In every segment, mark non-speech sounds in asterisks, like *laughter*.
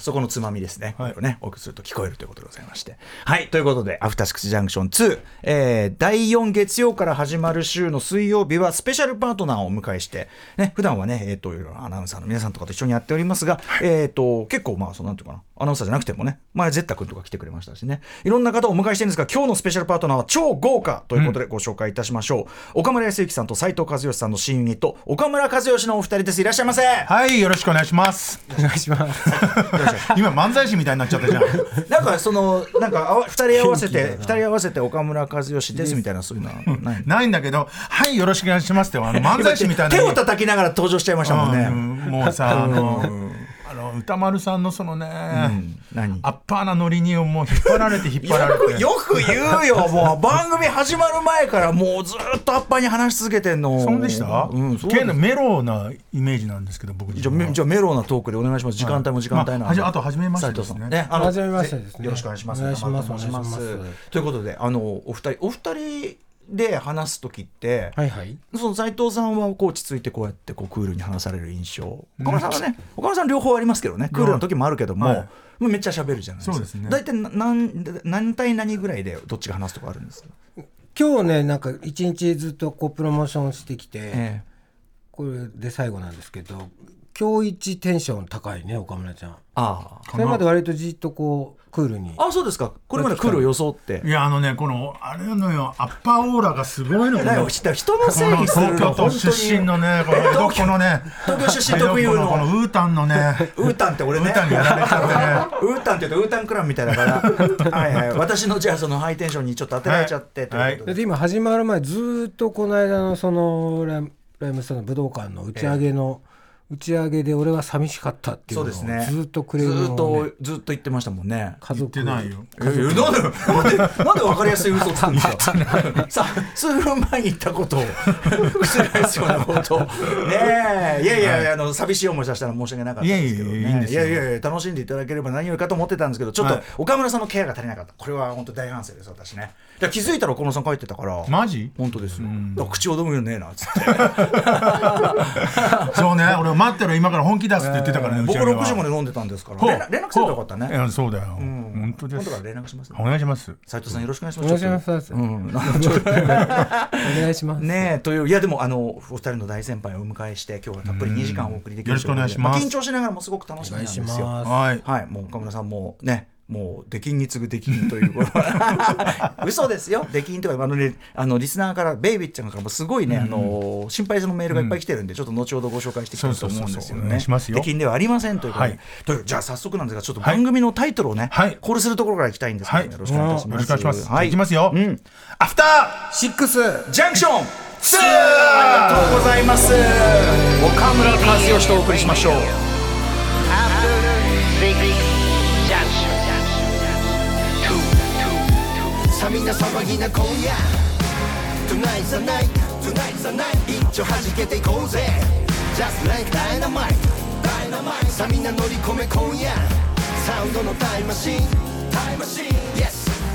そこのつまみですね、はい、これねお送りすると聞こえるということでございまして。はいということで「アフターシックスジャンクション2」えー、第4月曜から始まる週の水曜日はスペシャルパートナーをお迎えしてね普段はねえっ、ー、といろいろアナウンサーの皆さんとかと一緒にやっておりますが、はい、えっ、と結構まあそうなんていうかなアナウンサーじゃなくてもね前ゼッタ君とか来てくれましたしね。いろんな方をお迎えしてるんですが今日のスペシャルパートナーは超豪華ということでご紹介いたしましょう、うん、岡村康之さんと斉藤和義さんの新ユニット岡村和義のお二人です。いらっしゃいませ。はいよろしくお願いします。お願いします *laughs* *laughs* 今漫才師みたいになっちゃったじゃん。*laughs* なんかそのなんか二人合わせて二人合わせて岡村和義ですみたいなそういうのはない？ないんだけどはいよろしくお願いしますってあの漫才師みたいな手を叩きながら登場しちゃいましたもんね、うん、もうさあのあの歌丸さんのそのね、うん、アッパーなノリにもう引っ張られて *laughs* 引っ張られて。よく言うよ *laughs* もう。番組始まる前からもうずっとアッパーに話し続けてんの。そうでした？うんそうのメロなイメージなんですけど僕じゃじゃメロなトークでお願いします。時間帯も時間帯なんで、まあ、あと初めましてですねね。あの初めましてですね。よろしくお願いします。お願いします。お願いします。ということであのお二人お二人で話す時って、はいはい、その斉藤さんはこう落ち着いてこうやってこうクールに話される印象。岡村さんはね岡村さん両方ありますけどねクールな時もあるけども、はい、めっちゃ喋るじゃないですか。大体何何対何ぐらいでどっちが話すとかあるんですか？今日ねなんか一日ずっとこうプロモーションしてきて、ええ、これで最後なんですけど今日一テンション高いね岡村ちゃん。ああ。それまで割とじっとこうクールに。あそうですか。これまでクールを装って。いやあのねこのあれのよアッパーオーラがすごいのこの。人のせいにするの東京都出身のねこのこのね東京出身特有の。このウータンのね。ウータンって俺ね。ウータンにやられちゃってね。ウータンって言うとウータンクラブみたいだから。*laughs* はいはい私のじゃあそのハイテンションにちょっと当てられちゃってという。ことで今始まる前ずっとこの間のそのライムスターの武道館の打ち上げの、打ち上げで俺は寂しかったっていうのをずっとくれる、ね、ずっとずっと言ってましたもんね。家族言ってないよ。なんでなんでなんで分かりやすい嘘つくんですか？さ数分前に言ったことを *laughs* 覆すようなことねえ。いやいや、はい、あの寂しい思いさせたら申し訳なかったですけど、ね、いやいやいやいやいや楽しんでいただければ何よりかと思ってたんですけどちょっと岡村さんのケアが足りなかった。これは本当大反省です私ね。気づいたら岡村さん帰ってたから。マジ？本当ですよ。口をどむよねえなっつって。*laughs* そうね俺待ってろ今から本気出すって言ってたからね、僕6時まで飲んでたんですから。連絡すればよかったね。いやそうだよ、本当です。今度から連絡します、お願いします。斉藤さんよろしくお願いします。お願いします、うん、お願いします。ねといういやでもあのお二人の大先輩をお迎えして今日はたっぷり2時間お送りできるよろしくお願いします、緊張しながらもすごく楽しみなんですよ。はい、はい、もう岡村さんもねもう出禁に次ぐ出禁という *laughs* 嘘ですよ。出禁とかあの、ね、あのリスナーからベイビーちゃんからもすごいね、うん、あの心配するメールがいっぱい来てるんで、うん、ちょっと後ほどご紹介していきたいと思うんですよね。出禁ではありませんということで、はい、じゃあ早速なんですがちょっと番組のタイトルをね、はい、コールするところからいきたいんですけど、ね、よろしくお願いします、よろしくお願いします、はい、い。きますよ、うん、アフターシックスジャンクション2ありがとうございます。岡村和義とお送りしましょうさみな騒ぎな今夜 Tonight's the night Tonight's the night 一丁弾けていこうぜ Just like dynamite Dynamite さみんな乗り込め今夜サウンドのタイムマシンタイムマシン Yes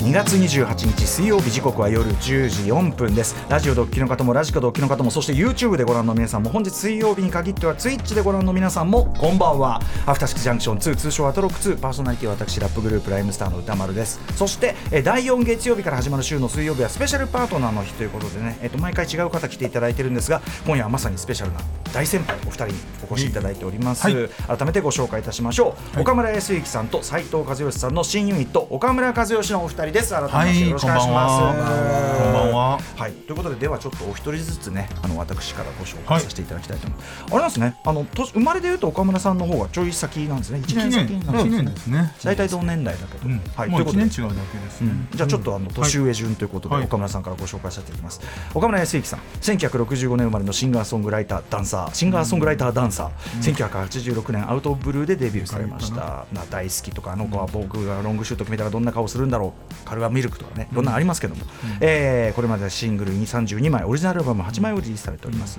2月28日水曜日時刻は夜10時4分です。ラジオドッキの方もラジコドッキの方もそして YouTube でご覧の皆さんも本日水曜日に限っては Twitch でご覧の皆さんもこんばんは。アフターシックスジャンクション2通称アトロック2パーソナリティは私ラップグループライムスターの歌丸です。そして第4月曜日から始まる週の水曜日はスペシャルパートナーの日ということでね、えっと、毎回違う方来ていただいてるんですが今夜はまさにスペシャルな大先輩お二人にお越しいただいております、はい、改めてご紹介いたしましょう、はい、岡村康之さんと斉藤和義さんの新ユニット岡村和義のお二人です改めまして、はいろしくお願いします。こんばんは。はい、ということで、ではちょっとお一人ずつね、あの私からご紹介させていただきたいと思います。はい、あれなんですね、あの生まれでいうと岡村さんの方がちょい先なんですね。一年先なんですね。年ですね。大体同年代だけど、うん、はい、もう一年違うだけですね。じゃあちょっとあの年上順ということで、岡村さんからご紹介させていただきます。岡村康之さん、1965年生まれのシンガーソングライターダンサー、シンガーソングライターダンサー、1986年アウトブルーでデビューされました。な大好きとかあの子は僕がロングシュート決めたらどんな顔するんだろう。カルガミルクとかねいろんなありますけども、うん、えー、これまでシングルに32枚オリジナルアルバム8枚をリリースされております、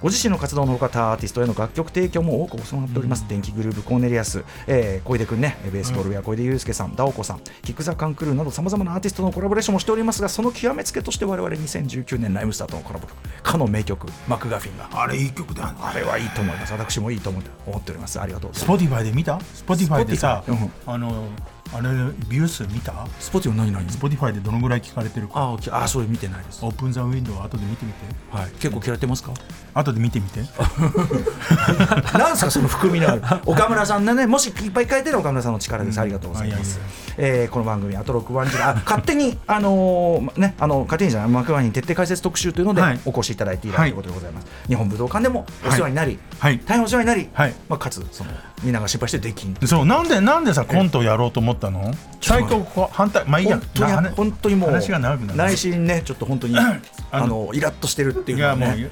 ご自身の活動のほか他アーティストへの楽曲提供も多く行っております、電気グループコーネリアス、えー、小出君ねベースボールや小出祐介さん、ダオコさんキック・ザ・カンクルーなどさまざまなアーティストのコラボレーションもしておりますがその極めつけとして我々2019年ライムスターとのコラボ曲かの名曲マクガフィンがあれいい曲だ、ね、あれはいいと思います。私もいいと思っております。ありがとうスポティファイで見た？スポティファイでさ、あのあれビュー数見た？スポティファイ何何スポティファイでどのぐらい聞かれてるか。ああそれ見てないです。オープンザウィンドウ後で見てみて。はい。結構いってますか？後で見てみて。*laughs* なんすかその含みのある？岡村さんねもしいっぱい書いてる岡村さんの力です、ありがとうございます、えー、この番組「あと6番時代」勝手にあのー、ねあの勝手にじゃない幕間に徹底解説特集というので、お越しいただいているということでございます、日本武道館でもお世話になり、大変お世話になり、まあ、かつそのみんなが心配してできん。そうなんでなんでさコントをやろうと思ったの？斎藤反対まあいいや。本当にもう内心ねちょっと本当に *laughs* あのイラッとしてるっていうのね。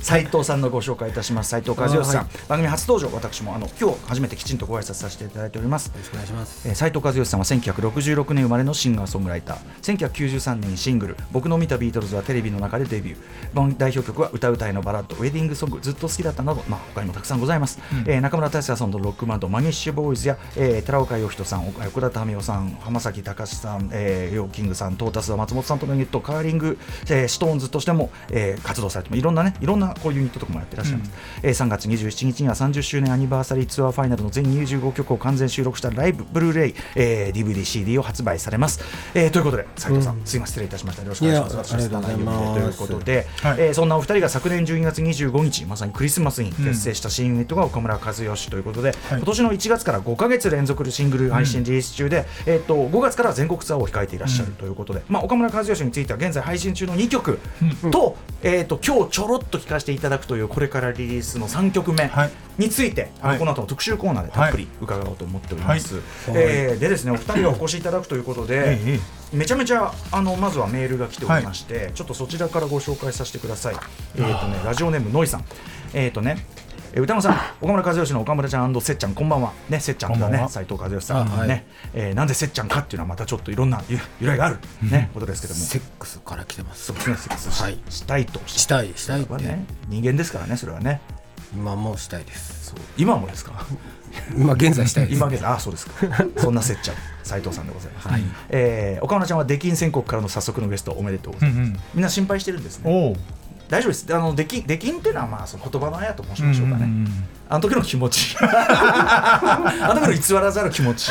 斉 *laughs* 藤さんのご紹介いたします。斉藤和義さん、はい、番組初登場私もあの今日初めてきちんとご挨拶させていただいております。よろしくお願いします。斉藤和義さんは1966年生まれのシンガーソングライター。1993年にシングル。僕の見たビートルズはテレビの中でデビュー。代表曲は歌うたいのバラッドウェディングソングずっと好きだったなどまあ他にもたくさんございます、うん、えー、中村達也さんのロックバンドマニッシュボーイズや、えー、寺岡呼人さん奥田民生さん浜崎貴司さん、えー、 YO-KING さんトータス松本さんとのユニットカーリング、えー、シトーンズとしても、えー、活動されてもいろんなねいろんなこういうユニットとかもやってらっしゃいます、うん、えー、3月27日には30周年アニバーサリーツアーファイナルの全25曲を完全収録したライブブルーレイ、えー、DVD、CD を発売されます、えー、ということで斉藤さん、うん、すいません失礼いたしました。よろしくお願いします。ということで、はい、えー、そんなお二人が昨年12月25日まさにクリスマスに結成した。新ユニットが岡村和義ということで、うん、今年の1月から5か月連続でシングル配信リリース中で、うん、えー、と5月から全国ツアーを控えていらっしゃるということで、まあ、岡村和義については現在配信中の2曲と,、えー、と今日ちょろっと聴かせていただくというこれからリリースの3曲目について、はい、この後の特集コーナーでたっぷり伺おうと思っております。はい、えー、でですねお二人がお越しいただくということで、めちゃめちゃあのまずはメールが来ておりまして、はい、ちょっとそちらからご紹介させてください。えっ、ー、とねラジオネームノイさん。えっ、ー、とねえー、歌野さん、岡村和義の岡村ちゃんせっちゃん、こんばんは。ね、せっちゃんだね、斉藤和義さん、はい、ね、えー、なんでせっちゃんかっていうのは、またちょっといろんな由来がある、ね、ことですけども。セックスから来てます。そうですね、セックスし,、はい、したいと。したい、したいって。ね、人間ですからね、それはね。今もしたいです。今もですか？*laughs* 今現在したい今現在、あ、そうですか。そんなせっちゃん、*laughs* 斉藤さんでございます。はい、えー、岡村ちゃんは出禁宣告からの早速のゲスト、おめでとうございます。うんうん、みんな心配してるんですね。大丈夫です。あの出禁出禁っていうのはまあその言葉のあやと申しましょうかね、うんうんうん。あの時の気持ち。*laughs* あの時の偽らざる気持ち。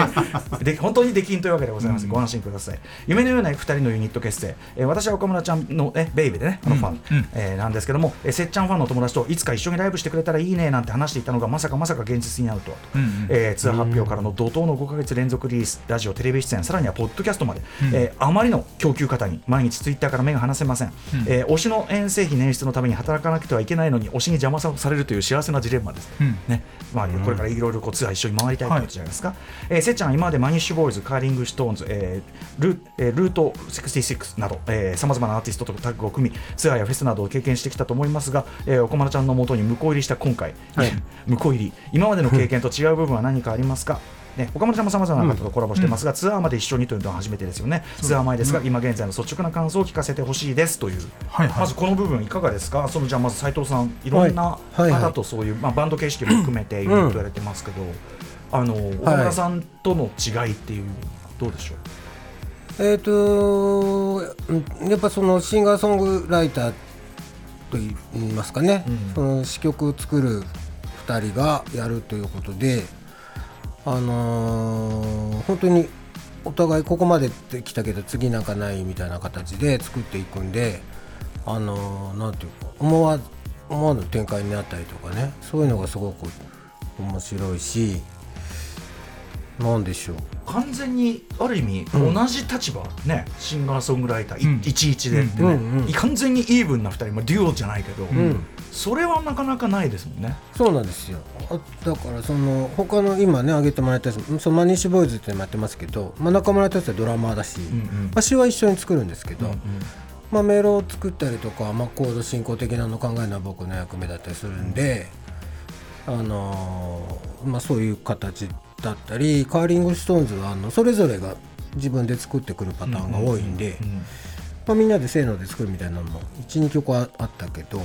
*laughs* で本当にできんというわけでございます、うん、ご安心ください。夢のような2人のユニット結成、えー、私は岡村ちゃんの、えベイビーでねあのファン、うん、えー、なんですけども、えー、せっちゃんファンの友達といつか一緒にライブしてくれたらいいねなんて話していたのがまさかまさか現実になると。はと、うんうん、えー、ツアー発表からの怒涛の5か月連続リリースラジオテレビ出演さらにはポッドキャストまで、うん、えー、あまりの供給方に毎日ツイッターから目が離せません、うん、えー、推しの遠征費捻出のために働かなくてはいけないのに推しに邪魔されるという幸せなジレンマです、うん。ね。まあ、これからいろいろツアー一緒に回りたいということじゃないですか、はい、えー、せっちゃんは今までマニッシュボーイズカーリングストーンズ、えールえー、ルート66などさまざまなアーティストとタッグを組みツアーやフェスなどを経験してきたと思いますが、えー、岡村ちゃんのもとに向こう入りした今回、はい、向こう入り。今までの経験と違う部分は何かありますか？ね、岡村ちゃんもさまざまな方とコラボしてますが、うん、ツアーまで一緒にというのは初めてですよね、ツアー前ですが、うん、今現在の率直な感想を聞かせてほしいですという、はいはい、まずこの部分、いかがですか、そのじゃあ、まず斉藤さん、い。ろんな方とそういう、まあ、バンド形式も含めていろいろとやれてますけど、あの岡村さんとの違いっていう、どうでしょう？えーと、やっぱそのシンガーソングライターといいますかね、うん、その詩曲を作る2人がやるということであのー、本当にお互いここまで来たけど次なんかないみたいな形で作っていくんであのー、なんていうか思わ思わぬ展開になったりとかねそういうのがすごく面白いしなんでしょう。完全にある意味同じ立場、うん、ねシンガーソングライター、うん、11でってね、完全にイーブンな2人、まあ、デュオじゃないけど、うん、それはなかなかないですもんね。そうなんですよ。だからその他の今ね挙げてもらったそのマニッシュボーイズってやってますけど、まあ、中村達はドラマーだし、うんうん、私は一緒に作るんですけど、うんうん、まあ、メロを作ったりとか、まあ、コード進行的なの考えるのは僕の役目だったりするんで、あのー、まあ、そういう形だったりカーリングストーンズはあのそれぞれが自分で作ってくるパターンが多いんで、まあ、みんなでせーので作るみたいなのも12曲あったけど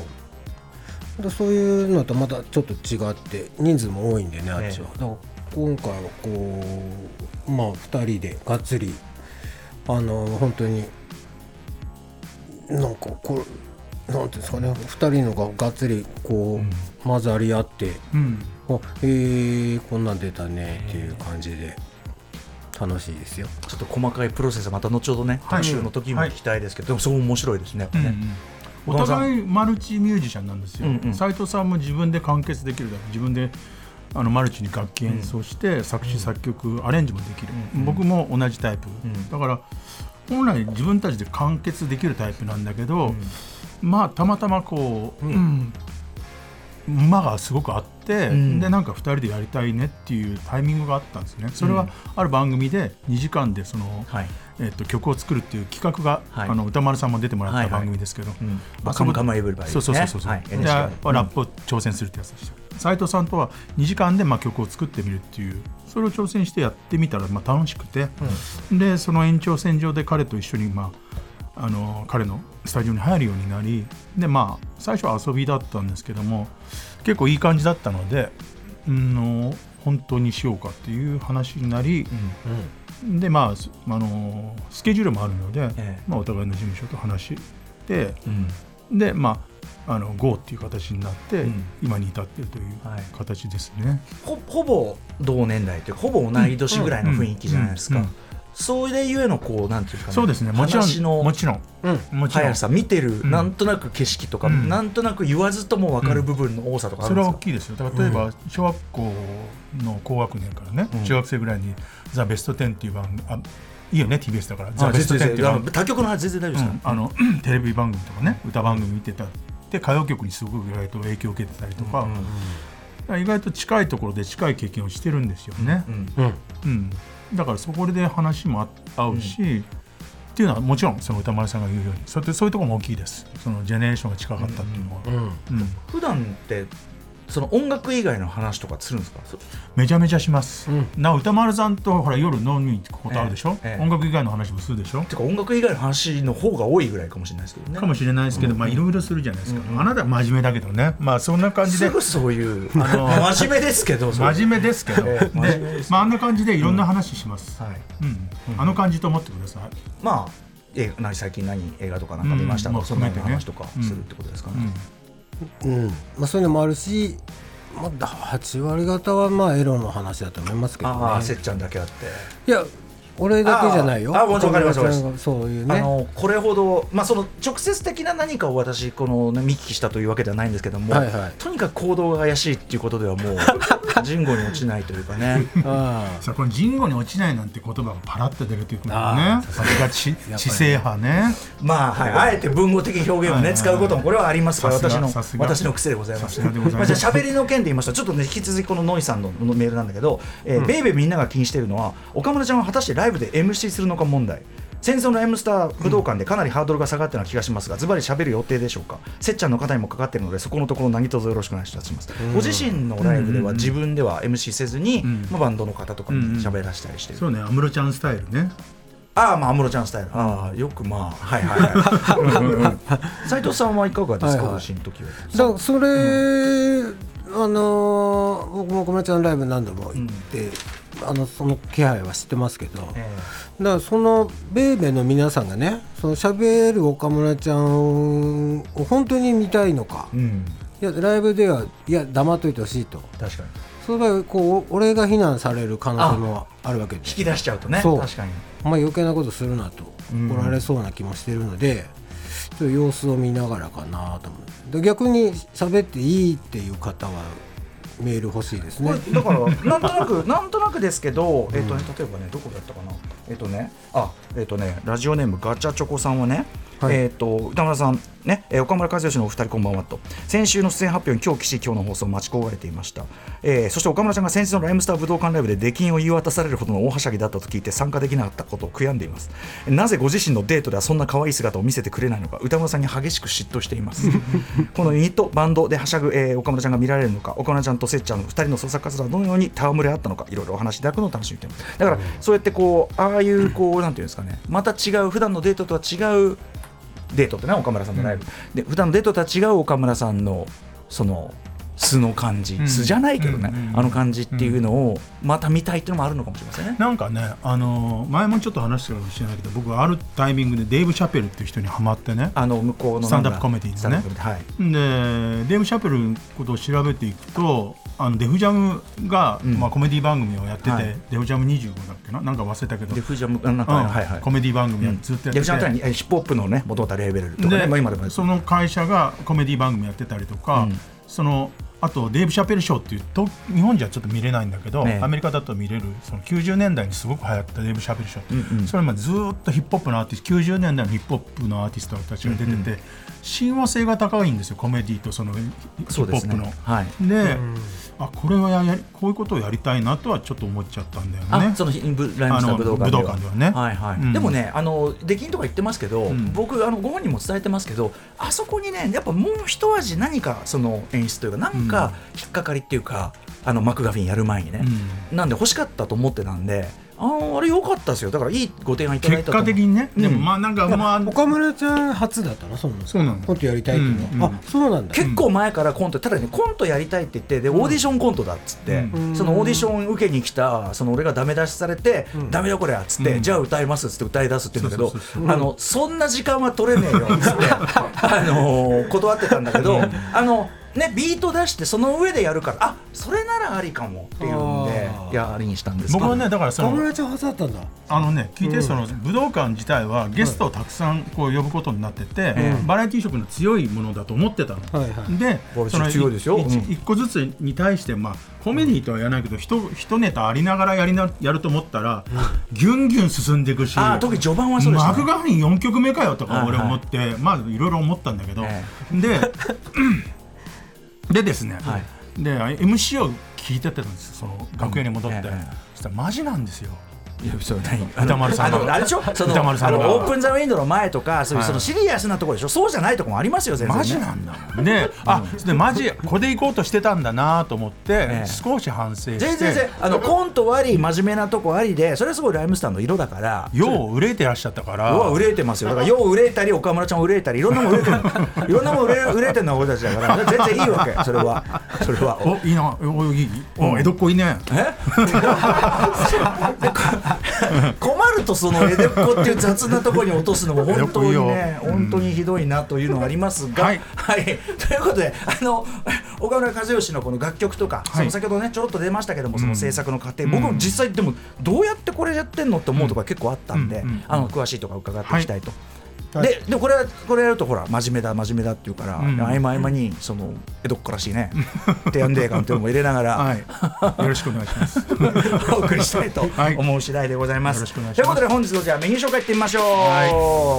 そういうのとまたちょっと違って人数も多いんでねあっちは。だから今回はこうまあ2人でがっつりあの本当になんかこれなんていうんですかね2人のががっつりこう、混ざり合って、うん、あえー、こんなん出たねっていう感じで。楽しいですよ。ちょっと細かいプロセスはまた後ほどね、特集の時も聞きたいですけど、でもすごい面白いですね。ね。お互いマルチミュージシャンなんですよ。斉、藤さんも自分で完結できるだけ自分であのマルチに楽器演奏して、作詞作曲アレンジもできる、僕も同じタイプ、だから本来自分たちで完結できるタイプなんだけど、まあたまたまこう、うん馬がすごくあって、うん、でなんか2人でやりたいねっていうタイミングがあったんですね。それはある番組で2時間でその、はい、えー、と曲を作るっていう企画が、はい、あの歌丸さんも出てもらった番組ですけど、はいはいうんまあ、カムカムエブリバディ、そうそうそうそう、はい、で、ラップを挑戦するってやつでした。斉藤さんとは2時間でまあ曲を作ってみるっていうそれを挑戦してやってみたらまあ楽しくて、うん、でその延長線上で彼と一緒にまああの彼のスタジオに入るようになりでまあ最初は遊びだったんですけども結構いい感じだったので、うん、本当にしようかっていう話になり、うん、でまああのスケジュールもあるので、ええ、まあ、お互いの事務所と話して、うん、でまああの GO っていう形になって、うん、今に至っているとい。う形ですね、はい、ほほぼ同年代というかほぼ同い年ぐらいの雰囲気じゃないですか。それゆえのこうなんていうか、ね、そうですね。もちろんもちろん、うん、もちろん。さ見てる、うん、なんとなく景色とか、うん、なんとなく言わずとも分かる部分の多さとかそれは大きいですよ。例えば、小学校の高学年からね、中学生ぐらいに「ザ・ベストテン」っていう番組あいいよね TBS だから「ザ・ベストテン」っていう他局の話全然大丈夫ですあの *clears throat* テレビ番組とかね歌番組見てたで歌謡曲にすごく意外と影響を受けてたりとか、意外と近いところで近い経験をしてるんですよね。うんだからそこで話も合うし、うん、っていうのはもちろんその歌丸さんが言うようにそういうそういうところも大きいです。そのジェネレーションが近かったっていうのは。うん。うん。うん、普段ってその音楽以外の話とかするんですか？めちゃめちゃします、うん、な歌丸さんとほら夜飲みに行くことあるでしょ、ええ、音楽以外の話もするでしょ？てか音楽以外の話の方が多いぐらいかもしれないですけどね。かもしれないですけど、うん、まあいろいろするじゃないですか、うん、あなたは真面目だけどね。まあそんな感じで。*laughs* そういうあの真面目ですけど真面目ですけど、でまあ、あんな感じでいろんな話します、はい。うん。あの感じと思ってください。まあえ何最近何映画とかなんか見ましたか、うん、そんな話とかするってことですかね、うん。まあ、そういうのもあるし、まあ、8割方はまあエロの話だと思いますけど、ね、ああせっちゃんだけあって。いや俺だけじゃないよ。あ、もちろんわかります。そういうね。あのこれほどまあその直接的な何かを私この、ね、見聞きしたというわけではないんですけども、はいはい、とにかく行動が怪しいっていうことではもう *laughs* 人語に落ちないというかね。*laughs* さあこの人語に落ちないなんて言葉がパラッと出るということね。さすが知知性派ね。まあはいあえて文語的表現をね使うこともこれはありますから私の私の癖でございます。まあじゃ喋りの件で言いましたちょっとね引き続きこのノイさんのメールなんだけど、えーベイベーみんなが気にしているのは岡村ちゃんは果たしてライブで MC するるのか問題。戦争の M スター武道館でかなりハードルが下がったような気がしますが、ズバリ喋る予定でしょうか、せっちゃんの方にもかかっているので、そこのところ、何卒よろしくお願いします。ご自身のライブでは、自分では MC せずに、まあ、バンドの方とかに喋らせたりしてる、そうね、安室ちゃんスタイルね。ああまあ安室ちゃんスタイル。ああよくまあはいはい斉藤さんはいかがですか、ご自身の時は。だからそれ、あの僕も小室ちゃんライブ何度も行って、あのその気配は知ってますけど、えー、だからそのベイベーの皆さんがねその喋る岡村ちゃんを本当に見たいのか、うん、いやライブではいや黙っといてほしいと。確かに。それがこう俺が非難される可能性もあるわけで。引き出しちゃうとね。そう。確かに。お前余計なことするなと。怒られそうな気もしてるので、ちょっと様子を見ながらかなと思う。逆に喋っていいっていう方はメール欲しいですね。だからなんとなくなんとなくですけど、えっ、とね例えばねどこだったかなえっ、とねあえっ、とねラジオネームガチャチョコさんはね。はい、えっ、ー、と歌村さんね、えー、岡村和義のお二人こんばんはと。先週の出演発表に今日岸今日の放送を待ち焦がれていました、えー、そして岡村ちゃんが先日のライムスター武道館ライブで出禁を言い渡されるほどの大はしゃぎだったと聞いて参加できなかったことを悔やんでいます。なぜご自身のデートではそんな可愛い姿を見せてくれないのか歌村さんに激しく嫉妬しています。*laughs* このユニットバンドではしゃぐ、えー、岡村ちゃんが見られるのか岡村ちゃんとせっちゃんの二人の創作活動はどのように戯れ合ったのかいろいろお話しいただくのを楽しみにしています。だからそうやってこうああいうこうなんていうんですかね。また違う普段のデートとは違うデートってね岡村さんのライブ、うん、で普段のデートとは違う岡村さんのその素の感じ、素じゃないけどね、あの感じっていうのをまた見たいっていうのもあるのかもしれませんね。なんかね、あの前もちょっと話したかもしれないけど僕はあるタイミングでデーブ・シャペルっていう人にはまってねあの向こうのスタンダップコメディーでね。はい、でデー。ブ・シャペルのことを調べていくとあの Def Jam が、うん、まあ、コメディ番組をやってて、はい、 Def Jam 25だっけな？なんか忘れたけど。 Def Jam なんか、うん、はいはい、コメディ番組やずっとやってて、デフジャムってヒップホップのね元々レーベルとかね、まあ、今でもその会社がコメディ番組やってたりとか、そのあとデーブ・シャペルショーっていうと日本じゃちょっと見れないんだけど、ね、アメリカだと見れるその90年代にすごく流行ったデーブ・シャペルショー、う。んうん、それまずっとヒップホップのアーティスト90年代のヒップホップのアーティストたちが出てて、うん。うん、親和性が高いんですよコメディとそのヒップホップの。で、ね。はい、あこれはややこういうことをやりたいなとはちょっと思っちゃったんだよね。そのライムスター武道館では。ではね。はいはい、うん、でもねあの出禁とか言ってますけど、うん、僕あのご本人も伝えてますけどあそこにねやっぱもう一味何かその演出というか何か引っかかりっていうか、あのマクガフィンやる前にね、なんで欲しかったと思ってたんで。ああれ良かったですよ。だからいいご提案いただいた結果的にね、うん、でもまあなんかまあ。岡村ちゃん初だったのそうそうなのコントやりたいっていうの。は、うん、あそうなんだ。結構前からコントただねコントやりたいって言ってでオーディションコントだっつって、うん、そのオーディション受けに来たその俺がダメ出しされて、うん、ダメよこれっつって、じゃあ歌いますっつって歌い出すって言うんだけどあのそんな時間は取れねえよっつって *laughs* あの断ってたんだけどあのね、ビート出してその上でやるからあそれならありかもっていうんでやりにしたんです僕はねだからその友達はだったんだ。あのね聞いて、その武道館自体はゲストをたくさんこう呼ぶことになってて、バラエティー色の強いものだと思ってたの、はいはい、でその強いですよ、一個ずつに対してまあコメディとは言わないけど一一ネタありながらやりなやると思ったら、ギュンギュン進んでいくしあ特に序盤はそうです、ね、マクガフィン4曲目かよとか俺思って、はいはい、まあいろいろ思ったんだけど、で *laughs* でですね、はい、で MC を聞いてたんですその楽屋に戻って、うんええ、そしたらマジなんですよいやそう *laughs* 歌丸さんあれでしょ？その歌丸さんオープン・ザ・ウィンドの前とかそういうそのシリアスなところでしょ、そうじゃないところもありますよ全然、マジなんだね。あでマジこれで行こうとしてたんだなと思って、少し反省して。全然全然あのコントあり真面目なとこありでそれはすごいライムスターの色だからよう憂えてらっしゃったから。よう憂えてますよ。だからよう憂えたり岡村ちゃん憂えたりいろんなもん憂えてる。いろんなもん憂えてる *laughs* のは俺たちだから全然いいわけ。それは。それは。おいいな。おいい。お江戸っ子いいね。え？*laughs* *laughs* 困るとその江戸っ子っていう雑なところに落とすのも本当にね本当にひどいなというのがありますが、はい、はい、ということであの岡村和義のこの楽曲とか、その先ほどねちょろっと出ましたけどもその制作の過程、僕も実際でもどうやってこれやってんのって思うところ結構あったんで、あの詳しいとか伺っていきたいと。ででこれはこれやるとほら真面目だ真面目だっていうから、うん、合間合間にその江戸っ子らしいね。提案デー感っていうのも入れながら、*laughs* はい、よろしくお願いします。*laughs* お送りしたいと *laughs* 思う次第でございます。はい、ということで本日のじゃあメニュー紹介いってみましょう、はい、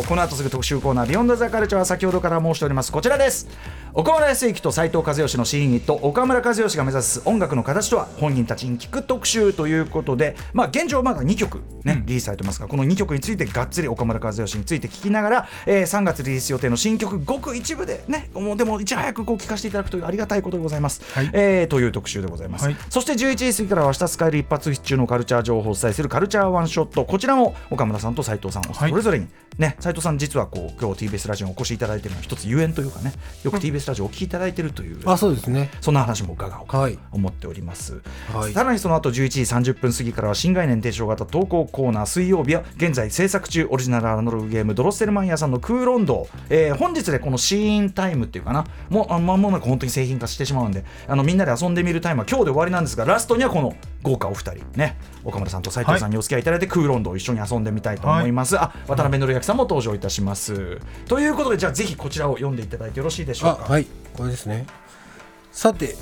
この後すぐ特集コーナー「ビヨンドザカルチャーは先ほどから申しております。こちらです。岡村康之と斉藤和義の新ユニット。岡村和義が目指す音楽の形とは本人たちに聞く特集ということで、まあ、現状まだ2曲ね、うん、リリースされてますがこの2曲についてがっつり岡村和義について聞きながら、えー、3月リリース予定の新曲ごく一部でねもうでもいち早くこう聞かせていただくというありがたいことでございます、はい、えー、という特集でございます、はい、そして11時過ぎからは明日使える一発必中のカルチャー情報をお伝えするカルチャーワンショットこちらも岡村さんと斉藤さんそれぞれに、ね斉藤さん実はこう今日 TBS ラジオにお越しいただいているのは一つゆえんとい。うかねよく TBS ラジオをお聞きいただいているというあそうですね。そんな話も伺おうと思っております、はい、さらにその後11時30分過ぎからは新概念提唱型投稿コーナー水曜日は現在制作中オリジナルアナログゲームドロッセルマンヤさんのクーロンド、えー、本日でこのシーンタイムっていうかな。もう間もなく本当に製品化してしまうんで。あのみんなで遊んでみるタイムは今日で終わりなんですがラストにはこの豪華お二人。ね。岡村さんと斉藤さんにお付き合いいただいて、はい、クーロンドを一緒に遊んでみたいと思います、はい、あ渡辺則明さんも登場いたします。ということでじゃあぜひこちらを読んでいただいてよろしいでしょうか？はい。これですね。さて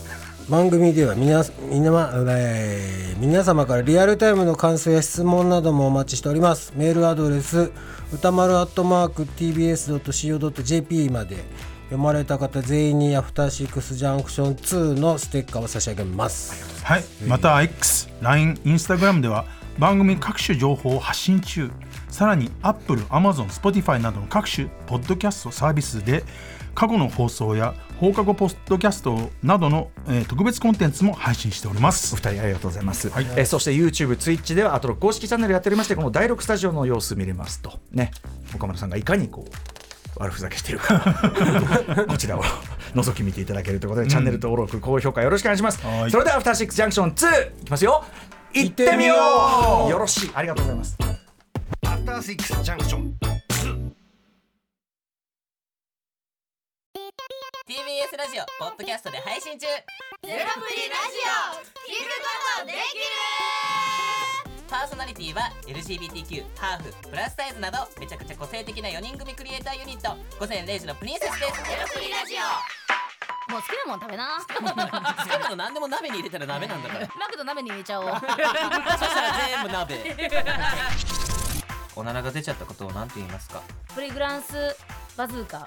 番組では皆皆,、えー、皆様からリアルタイムの感想や質問などもお待ちしております。メールアドレス歌丸アットマーク TBS.CO.JP まで。読まれた方全員にアフターシックスジャンクション2のステッカーを差し上げます。はい。また X、LINE、Instagram では番組各種情報を発信中。さらに Apple、Amazon、Spotify などの各種ポッドキャストサービスで過去の放送や放課後ポッドキャストなどの、えー、特別コンテンツも配信しております。お二人ありがとうございます、はい、えー、そして YouTube、Twitch ではあと公式チャンネルやっておりましてこの第6スタジオの様子見れますと。ね。岡村さんがいかにこう悪ふざけしてるか。*laughs* こちらを覗き見ていただけるということで、うん、チャンネル登録高評価よろしくお願いします。それでは「アフターシックスジャンクション2」いきますよ行ってみよう。よろしい。ありがとうございます。アフターシックスジャンクション TBS ラジオポッドキャストで配信中。ゼロプリラジオ。聞くことできる。パーソナリティは LGBTQ ハーフプラスサイズなどめちゃくちゃ個性的な4人組クリエイターユニット。午前0時のプリンセスです。ゼロプリラジオ。もう好きなもん食べな。好きなの何でも鍋に入れたら鍋なんだから。マクド鍋に入れちゃおう。そしたら全部鍋。おならが出ちゃったことを何て言いますか？プリグランスバズーカ